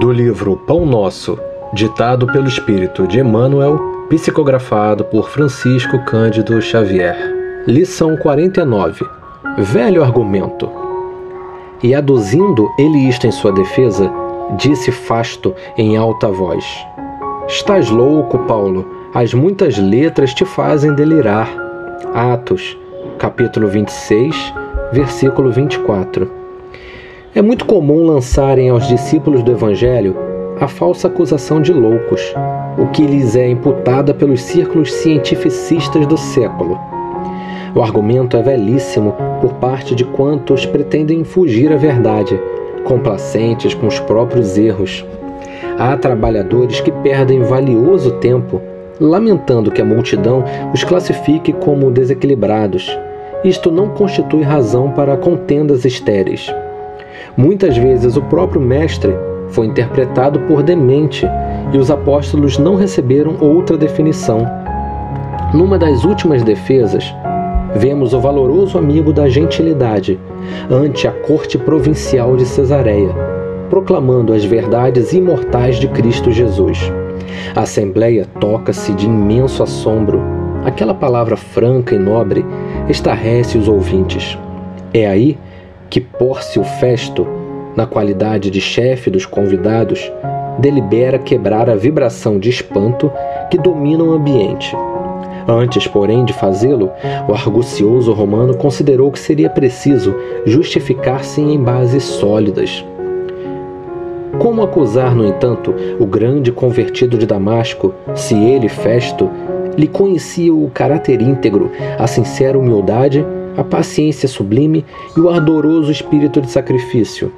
Do livro Pão Nosso, ditado pelo Espírito de Emmanuel, psicografado por Francisco Cândido Xavier. Lição 49. Velho argumento. E aduzindo ele isto em sua defesa, disse Fasto em alta voz: Estás louco, Paulo, as muitas letras te fazem delirar. Atos, capítulo 26, versículo 24. É muito comum lançarem aos discípulos do Evangelho a falsa acusação de loucos, o que lhes é imputada pelos círculos cientificistas do século. O argumento é velhíssimo por parte de quantos pretendem fugir à verdade, complacentes com os próprios erros. Há trabalhadores que perdem valioso tempo lamentando que a multidão os classifique como desequilibrados. Isto não constitui razão para contendas estéreis. Muitas vezes o próprio Mestre foi interpretado por demente e os apóstolos não receberam outra definição. Numa das últimas defesas, vemos o valoroso amigo da gentilidade ante a corte provincial de Cesareia, proclamando as verdades imortais de Cristo Jesus. A assembleia toca-se de imenso assombro. Aquela palavra franca e nobre estarrece os ouvintes. É aí que Pórcio Festo, na qualidade de chefe dos convidados, delibera quebrar a vibração de espanto que domina o ambiente. Antes, porém, de fazê-lo, o argucioso romano considerou que seria preciso justificar-se em bases sólidas. Como acusar, no entanto, o grande convertido de Damasco, se ele, Festo, lhe conhecia o caráter íntegro, a sincera humildade a paciência sublime e o ardoroso espírito de sacrifício.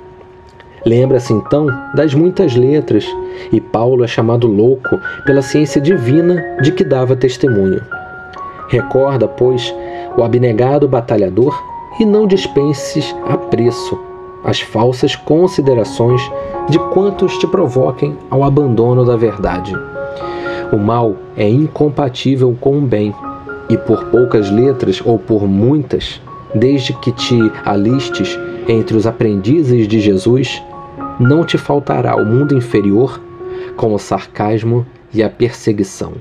Lembra-se então das muitas letras, e Paulo é chamado louco pela ciência divina de que dava testemunho. Recorda, pois, o abnegado batalhador e não dispenses a preço as falsas considerações de quantos te provoquem ao abandono da verdade. O mal é incompatível com o bem e por poucas letras ou por muitas, desde que te alistes entre os aprendizes de Jesus, não te faltará o mundo inferior com o sarcasmo e a perseguição.